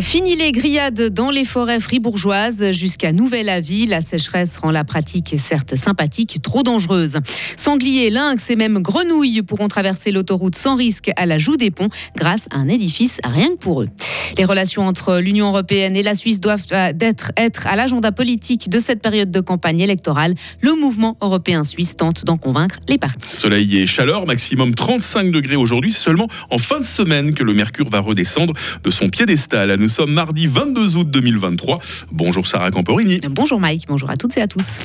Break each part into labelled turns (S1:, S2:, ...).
S1: Fini les grillades dans les forêts fribourgeoises jusqu'à nouvel avis. La sécheresse rend la pratique certes sympathique, trop dangereuse. Sangliers, lynx et même grenouilles pourront traverser l'autoroute sans risque à la joue des ponts grâce à un édifice rien que pour eux. Les relations entre l'Union européenne et la Suisse doivent euh, être, être à l'agenda politique de cette période de campagne électorale. Le mouvement européen suisse tente d'en convaincre les partis.
S2: Soleil et chaleur, maximum 35 degrés aujourd'hui. C'est seulement en fin de semaine que le mercure va redescendre de son piédestal. Nous sommes mardi 22 août 2023. Bonjour Sarah Camporini.
S1: Bonjour Mike, bonjour à toutes et à tous.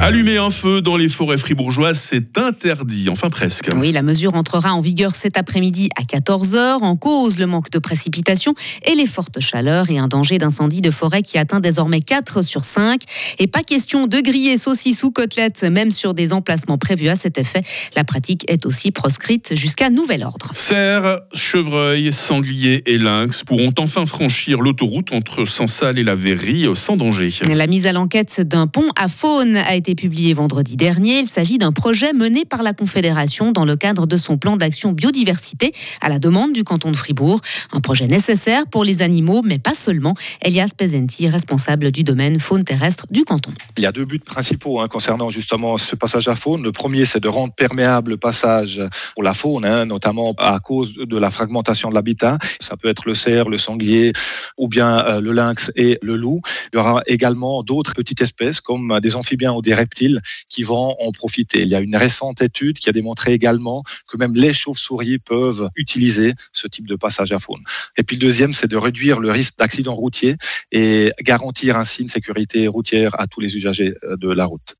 S2: Allumer un feu dans les forêts fribourgeoises, c'est interdit, enfin presque.
S1: Oui, la mesure entrera en vigueur cet après-midi à 14h. En cause, le manque de précipitations et les fortes chaleurs et un danger d'incendie de forêt qui atteint désormais 4 sur 5. Et pas question de griller saucisses ou côtelettes, même sur des emplacements prévus à cet effet. La pratique est aussi proscrite jusqu'à nouvel ordre.
S2: Cerfs, chevreuils, sangliers et lynx pourront enfin franchir l'autoroute entre Sansal et la Verrie sans danger.
S1: La mise à l'enquête d'un pont à faune a été publié vendredi dernier. Il s'agit d'un projet mené par la Confédération dans le cadre de son plan d'action biodiversité à la demande du canton de Fribourg. Un projet nécessaire pour les animaux, mais pas seulement. Elias Pezenti, responsable du domaine faune terrestre du canton.
S3: Il y a deux buts principaux hein, concernant justement ce passage à faune. Le premier, c'est de rendre perméable le passage pour la faune, hein, notamment à cause de la fragmentation de l'habitat. Ça peut être le cerf, le sanglier ou bien euh, le lynx et le loup. Il y aura également d'autres petites espèces comme des amphibiens ou des reptiles qui vont en profiter. Il y a une récente étude qui a démontré également que même les chauves-souris peuvent utiliser ce type de passage à faune. Et puis le deuxième, c'est de réduire le risque d'accident routier et garantir ainsi une sécurité routière à tous les usagers euh, de la route.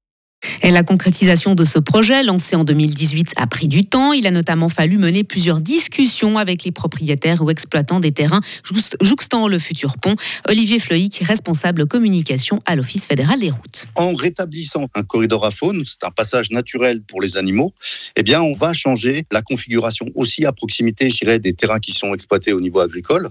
S1: Et la concrétisation de ce projet, lancé en 2018, a pris du temps. Il a notamment fallu mener plusieurs discussions avec les propriétaires ou exploitants des terrains jouxtant le futur pont. Olivier Fleuic, responsable communication à l'Office fédéral des routes.
S4: En rétablissant un corridor à faune, c'est un passage naturel pour les animaux, eh bien, on va changer la configuration aussi à proximité, je dirais, des terrains qui sont exploités au niveau agricole.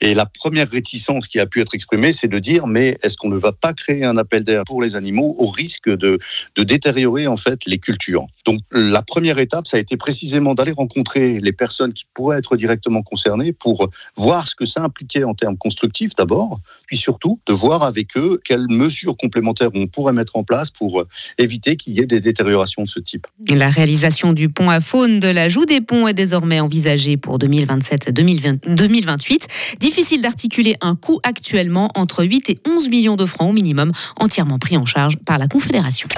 S4: Et la première réticence qui a pu être exprimée, c'est de dire, mais est-ce qu'on ne va pas créer un appel d'air pour les animaux au risque de, de détériorer en fait les cultures? Donc la première étape, ça a été précisément d'aller rencontrer les personnes qui pourraient être directement concernées pour voir ce que ça impliquait en termes constructifs d'abord, puis surtout de voir avec eux quelles mesures complémentaires on pourrait mettre en place pour éviter qu'il y ait des détériorations de ce type.
S1: La réalisation du pont à faune de la Joue des Ponts est désormais envisagée pour 2027-2028. Difficile d'articuler un coût actuellement entre 8 et 11 millions de francs au minimum, entièrement pris en charge par la Confédération.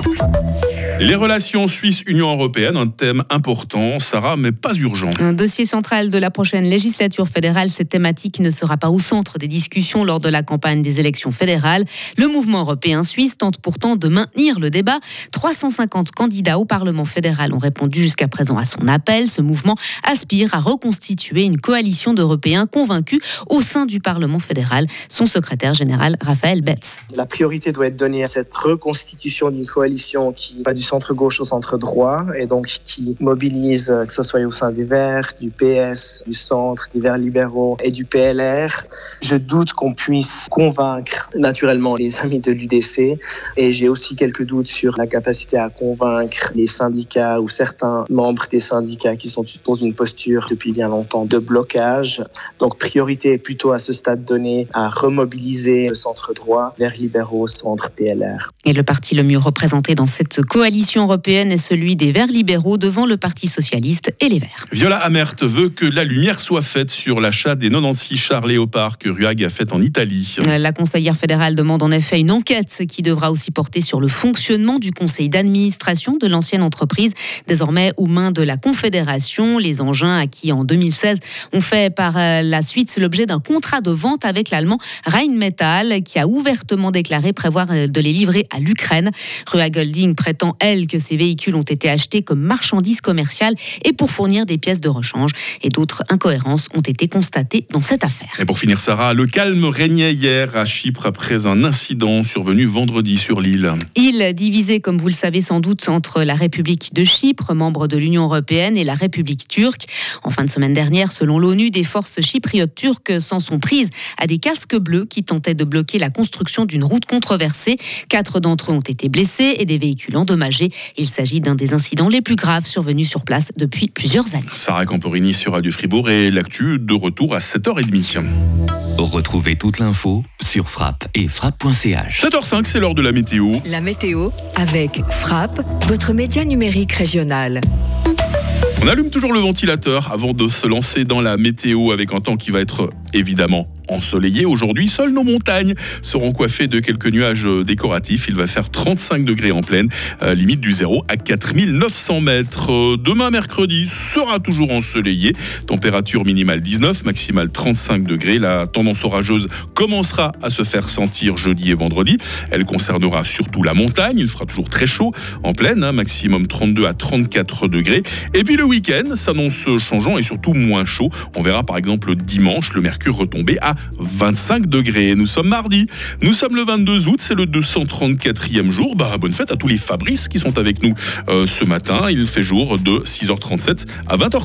S2: Les relations Suisse-Union européenne, un thème important, Sarah, mais pas urgent.
S1: Un dossier central de la prochaine législature fédérale, cette thématique ne sera pas au centre des discussions lors de la campagne des élections fédérales. Le mouvement européen suisse tente pourtant de maintenir le débat. 350 candidats au Parlement fédéral ont répondu jusqu'à présent à son appel. Ce mouvement aspire à reconstituer une coalition d'Européens convaincus au sein du Parlement fédéral. Son secrétaire général, Raphaël Betz.
S5: La priorité doit être donnée à cette reconstitution d'une coalition qui va du centre-gauche au centre-droit et donc qui mobilise, euh, que ce soit au sein des Verts, du PS, du centre, des Verts libéraux et du PLR. Je doute qu'on puisse convaincre naturellement les amis de l'UDC et j'ai aussi quelques doutes sur la capacité à convaincre les syndicats ou certains membres des syndicats qui sont dans une posture depuis bien longtemps de blocage. Donc priorité est plutôt à ce stade donné à remobiliser le centre droit vers libéraux, centre PLR.
S1: Et le parti le mieux représenté dans cette coalition européenne est celui des Verts libéraux devant le Parti socialiste et les Verts.
S2: Viola Amert veut que la lumière soit faite sur l'achat des 96 chars Léopard que Ruag a fait en Italie.
S1: La conseillère fédérale demande en effet une enquête qui devra aussi porter sur le fonctionnement du conseil d'administration de l'ancienne entreprise, désormais aux mains de la Confédération. Les engins acquis en 2016 ont fait par la suite l'objet d'un contrat de vente avec l'allemand Rheinmetall qui a ouvertement déclaré prévoir de les livrer à l'Ukraine. Rua Golding prétend que ces véhicules ont été achetés comme marchandises commerciales et pour fournir des pièces de rechange. Et d'autres incohérences ont été constatées dans cette affaire.
S2: Et pour finir, Sarah, le calme régnait hier à Chypre après un incident survenu vendredi sur l'île.
S1: Île divisée, comme vous le savez sans doute, entre la République de Chypre, membre de l'Union européenne, et la République turque. En fin de semaine dernière, selon l'ONU, des forces chypriotes turques s'en sont prises à des casques bleus qui tentaient de bloquer la construction d'une route controversée. Quatre d'entre eux ont été blessés et des véhicules endommagés. Il s'agit d'un des incidents les plus graves survenus sur place depuis plusieurs années.
S2: Sarah Camporini sur Radio Fribourg et l'actu de retour à 7h30.
S6: Retrouvez toute l'info sur frappe et frappe.ch.
S2: 7h05, c'est l'heure de la météo.
S7: La météo avec Frappe, votre média numérique régional.
S2: On allume toujours le ventilateur avant de se lancer dans la météo avec un temps qui va être évidemment ensoleillé. Aujourd'hui, seules nos montagnes seront coiffées de quelques nuages décoratifs. Il va faire 35 degrés en pleine, euh, limite du 0 à 4900 mètres. Euh, demain, mercredi, sera toujours ensoleillé. Température minimale 19, maximale 35 degrés. La tendance orageuse commencera à se faire sentir jeudi et vendredi. Elle concernera surtout la montagne. Il fera toujours très chaud en pleine, hein, maximum 32 à 34 degrés. Et puis le week-end s'annonce changeant et surtout moins chaud. On verra par exemple dimanche le mercure retomber à 25 degrés. Nous sommes mardi, nous sommes le 22 août, c'est le 234e jour. Bah, bonne fête à tous les Fabrice qui sont avec nous euh, ce matin. Il fait jour de 6h37 à 20h.